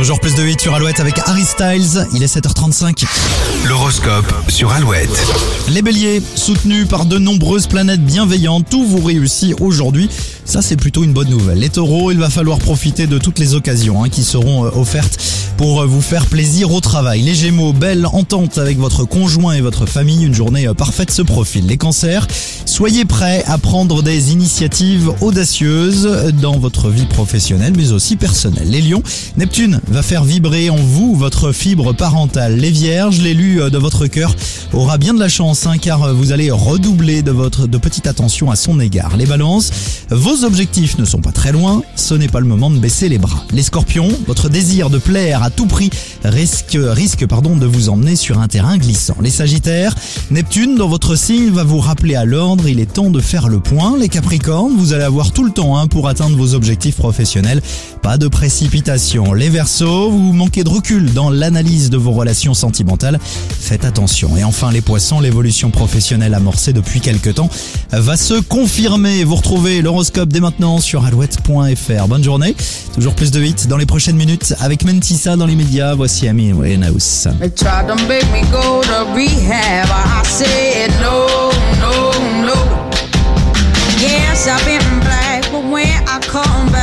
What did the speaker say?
Toujours plus de 8 sur Alouette avec Harry Styles. Il est 7h35. L'horoscope sur Alouette. Les béliers, soutenus par de nombreuses planètes bienveillantes, tout vous réussit aujourd'hui. Ça, c'est plutôt une bonne nouvelle. Les taureaux, il va falloir profiter de toutes les occasions hein, qui seront euh, offertes pour euh, vous faire plaisir au travail. Les gémeaux, belle entente avec votre conjoint et votre famille. Une journée euh, parfaite se profile. Les cancers, soyez prêts à prendre des initiatives audacieuses dans votre vie professionnelle mais aussi personnelle. Les lions, Neptune va faire vibrer en vous votre fibre parentale. Les vierges, l'élu de votre cœur aura bien de la chance hein, car vous allez redoubler de votre de petite attention à son égard. Les balances, vos objectifs ne sont pas très loin, ce n'est pas le moment de baisser les bras. Les scorpions, votre désir de plaire à tout prix risque risque pardon de vous emmener sur un terrain glissant. Les sagittaires, Neptune dans votre signe va vous rappeler à l'ordre, il est temps de faire le point. Les capricornes, vous allez avoir tout le temps hein, pour atteindre vos objectifs professionnels. Pas de précipitation. Les versos, vous manquez de recul dans l'analyse de vos relations sentimentales. Faites attention. Et enfin les poissons, l'évolution professionnelle amorcée depuis quelques temps va se confirmer. Vous retrouvez l'horoscope dès maintenant sur alouette.fr. Bonne journée. Toujours plus de 8 dans les prochaines minutes avec Mentissa dans les médias. Voici Ami Winehouse. I come back.